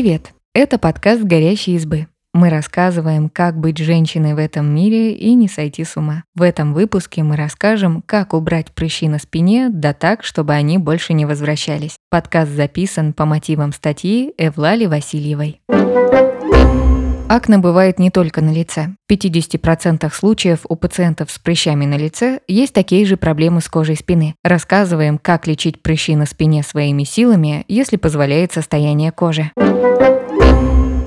Привет! Это подкаст «Горящие избы». Мы рассказываем, как быть женщиной в этом мире и не сойти с ума. В этом выпуске мы расскажем, как убрать прыщи на спине, да так, чтобы они больше не возвращались. Подкаст записан по мотивам статьи Эвлали Васильевой. Акне бывает не только на лице. В 50% случаев у пациентов с прыщами на лице есть такие же проблемы с кожей спины. Рассказываем, как лечить прыщи на спине своими силами, если позволяет состояние кожи.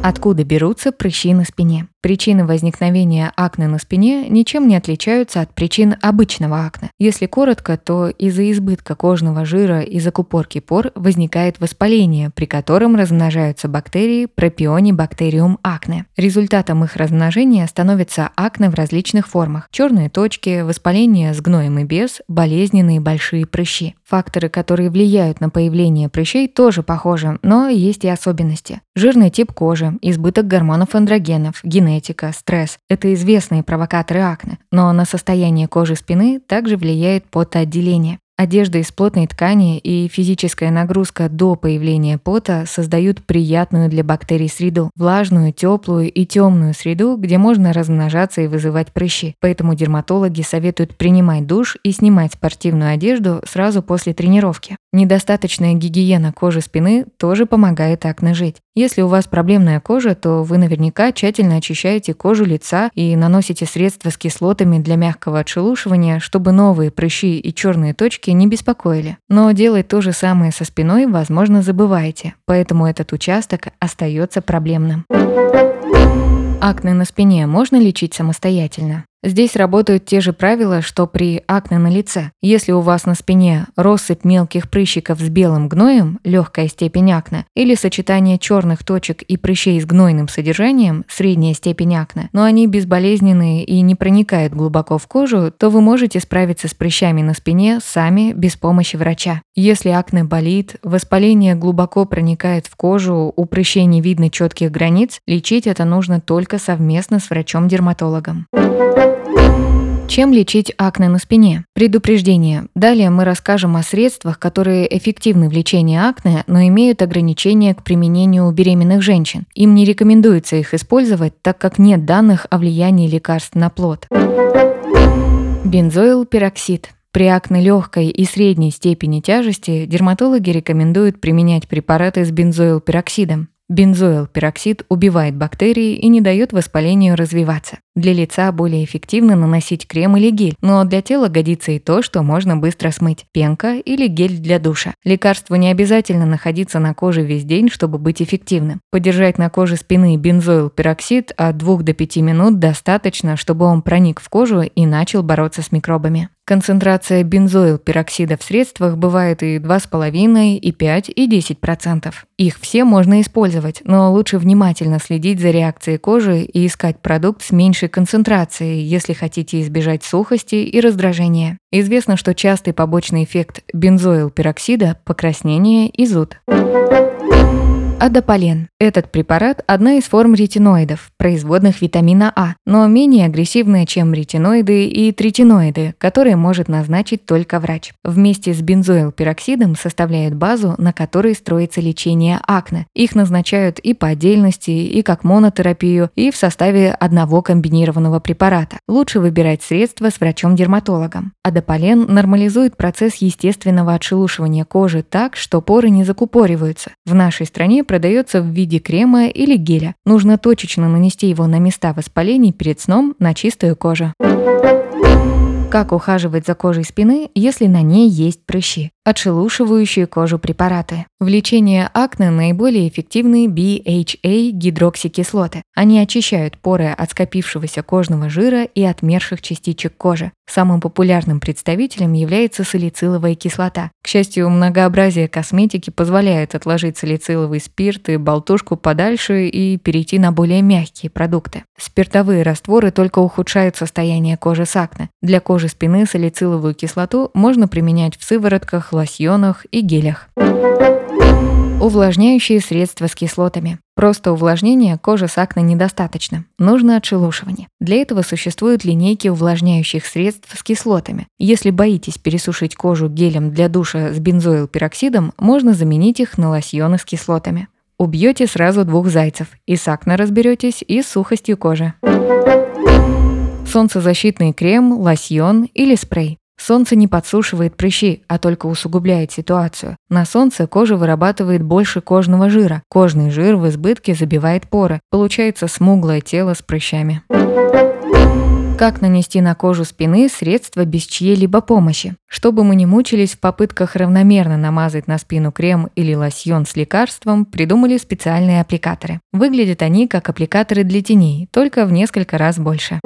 Откуда берутся прыщи на спине? Причины возникновения акне на спине ничем не отличаются от причин обычного акне. Если коротко, то из-за избытка кожного жира и закупорки пор возникает воспаление, при котором размножаются бактерии пропионибактериум акне. Результатом их размножения становится акне в различных формах. Черные точки, воспаление с гноем и без, болезненные большие прыщи. Факторы, которые влияют на появление прыщей, тоже похожи, но есть и особенности. Жирный тип кожи, избыток гормонов андрогенов, генетика, стресс – это известные провокаторы акне, но на состояние кожи спины также влияет потоотделение. Одежда из плотной ткани и физическая нагрузка до появления пота создают приятную для бактерий среду. Влажную, теплую и темную среду, где можно размножаться и вызывать прыщи. Поэтому дерматологи советуют принимать душ и снимать спортивную одежду сразу после тренировки. Недостаточная гигиена кожи спины тоже помогает акне жить. Если у вас проблемная кожа, то вы наверняка тщательно очищаете кожу лица и наносите средства с кислотами для мягкого отшелушивания, чтобы новые прыщи и черные точки не беспокоили. Но делать то же самое со спиной, возможно, забываете, поэтому этот участок остается проблемным. Акне на спине можно лечить самостоятельно? Здесь работают те же правила, что при акне на лице. Если у вас на спине россыпь мелких прыщиков с белым гноем, легкая степень акне, или сочетание черных точек и прыщей с гнойным содержанием, средняя степень акне, но они безболезненные и не проникают глубоко в кожу, то вы можете справиться с прыщами на спине сами без помощи врача. Если акне болит, воспаление глубоко проникает в кожу, у прыщей не видно четких границ, лечить это нужно только совместно с врачом-дерматологом. Чем лечить акне на спине? Предупреждение. Далее мы расскажем о средствах, которые эффективны в лечении акне, но имеют ограничения к применению у беременных женщин. Им не рекомендуется их использовать, так как нет данных о влиянии лекарств на плод. Бензоил пероксид. При акне легкой и средней степени тяжести дерматологи рекомендуют применять препараты с бензоилпероксидом. Бензоил-пероксид убивает бактерии и не дает воспалению развиваться. Для лица более эффективно наносить крем или гель, но для тела годится и то, что можно быстро смыть – пенка или гель для душа. Лекарству не обязательно находиться на коже весь день, чтобы быть эффективным. Подержать на коже спины бензоил-пероксид от 2 до 5 минут достаточно, чтобы он проник в кожу и начал бороться с микробами. Концентрация бензоил-пероксида в средствах бывает и 2,5, и 5, и 10%. Их все можно использовать, но лучше внимательно следить за реакцией кожи и искать продукт с меньшей концентрацией, если хотите избежать сухости и раздражения. Известно, что частый побочный эффект бензоил-пероксида – покраснение и зуд. Адополен. Этот препарат – одна из форм ретиноидов, производных витамина А, но менее агрессивная, чем ретиноиды и третиноиды, которые может назначить только врач. Вместе с бензоилпероксидом составляют базу, на которой строится лечение акне. Их назначают и по отдельности, и как монотерапию, и в составе одного комбинированного препарата. Лучше выбирать средства с врачом-дерматологом. Адополен нормализует процесс естественного отшелушивания кожи так, что поры не закупориваются. В нашей стране продается в виде крема или геля. Нужно точечно нанести его на места воспалений перед сном на чистую кожу. Как ухаживать за кожей спины, если на ней есть прыщи? Отшелушивающие кожу препараты. В лечении акне наиболее эффективны BHA-гидроксикислоты. Они очищают поры от скопившегося кожного жира и отмерших частичек кожи. Самым популярным представителем является салициловая кислота. К счастью, многообразие косметики позволяет отложить салициловый спирт и болтушку подальше и перейти на более мягкие продукты. Спиртовые растворы только ухудшают состояние кожи с акне. Для кожи спины салициловую кислоту можно применять в сыворотках, лосьонах и гелях. Увлажняющие средства с кислотами. Просто увлажнения кожи с акне недостаточно. Нужно отшелушивание. Для этого существуют линейки увлажняющих средств с кислотами. Если боитесь пересушить кожу гелем для душа с бензоилпероксидом, можно заменить их на лосьоны с кислотами. Убьете сразу двух зайцев. И с акне разберетесь, и с сухостью кожи. Солнцезащитный крем, лосьон или спрей. Солнце не подсушивает прыщи, а только усугубляет ситуацию. На солнце кожа вырабатывает больше кожного жира. Кожный жир в избытке забивает поры. Получается смуглое тело с прыщами. Как нанести на кожу спины средства без чьей-либо помощи? Чтобы мы не мучились в попытках равномерно намазать на спину крем или лосьон с лекарством, придумали специальные аппликаторы. Выглядят они как аппликаторы для теней, только в несколько раз больше.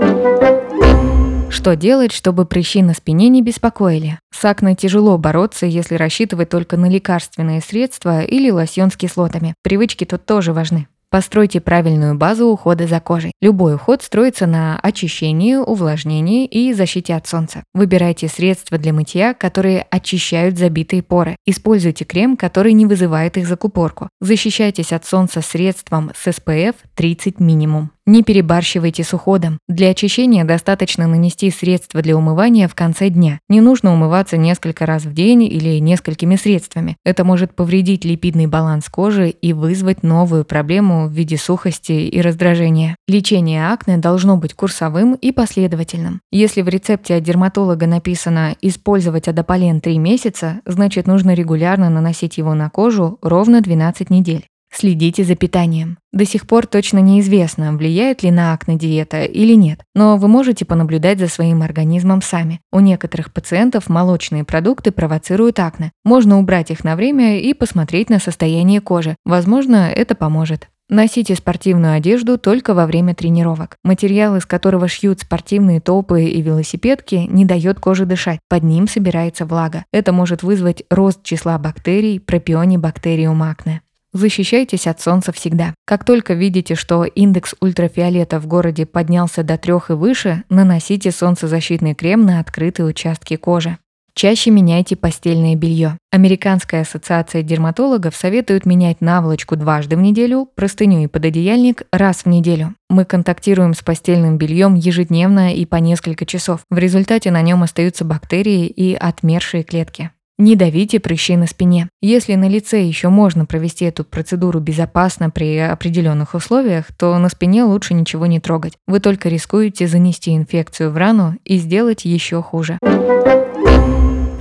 Что делать, чтобы прыщи на спине не беспокоили? С акне тяжело бороться, если рассчитывать только на лекарственные средства или лосьон с кислотами. Привычки тут тоже важны. Постройте правильную базу ухода за кожей. Любой уход строится на очищении, увлажнении и защите от солнца. Выбирайте средства для мытья, которые очищают забитые поры. Используйте крем, который не вызывает их закупорку. Защищайтесь от солнца средством с SPF 30 минимум. Не перебарщивайте с уходом. Для очищения достаточно нанести средство для умывания в конце дня. Не нужно умываться несколько раз в день или несколькими средствами. Это может повредить липидный баланс кожи и вызвать новую проблему в виде сухости и раздражения. Лечение акне должно быть курсовым и последовательным. Если в рецепте от дерматолога написано «использовать адополен 3 месяца», значит нужно регулярно наносить его на кожу ровно 12 недель. Следите за питанием. До сих пор точно неизвестно, влияет ли на акне диета или нет, но вы можете понаблюдать за своим организмом сами. У некоторых пациентов молочные продукты провоцируют акне. Можно убрать их на время и посмотреть на состояние кожи. Возможно, это поможет. Носите спортивную одежду только во время тренировок. Материал, из которого шьют спортивные топы и велосипедки, не дает коже дышать. Под ним собирается влага. Это может вызвать рост числа бактерий, пропионибактериум акне. Защищайтесь от солнца всегда. Как только видите, что индекс ультрафиолета в городе поднялся до трех и выше, наносите солнцезащитный крем на открытые участки кожи. Чаще меняйте постельное белье. Американская ассоциация дерматологов советует менять наволочку дважды в неделю, простыню и пододеяльник раз в неделю. Мы контактируем с постельным бельем ежедневно и по несколько часов. В результате на нем остаются бактерии и отмершие клетки. Не давите прыщи на спине. Если на лице еще можно провести эту процедуру безопасно при определенных условиях, то на спине лучше ничего не трогать. Вы только рискуете занести инфекцию в рану и сделать еще хуже.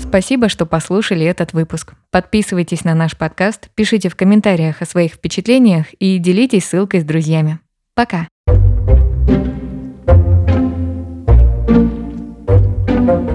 Спасибо, что послушали этот выпуск. Подписывайтесь на наш подкаст, пишите в комментариях о своих впечатлениях и делитесь ссылкой с друзьями. Пока! thank you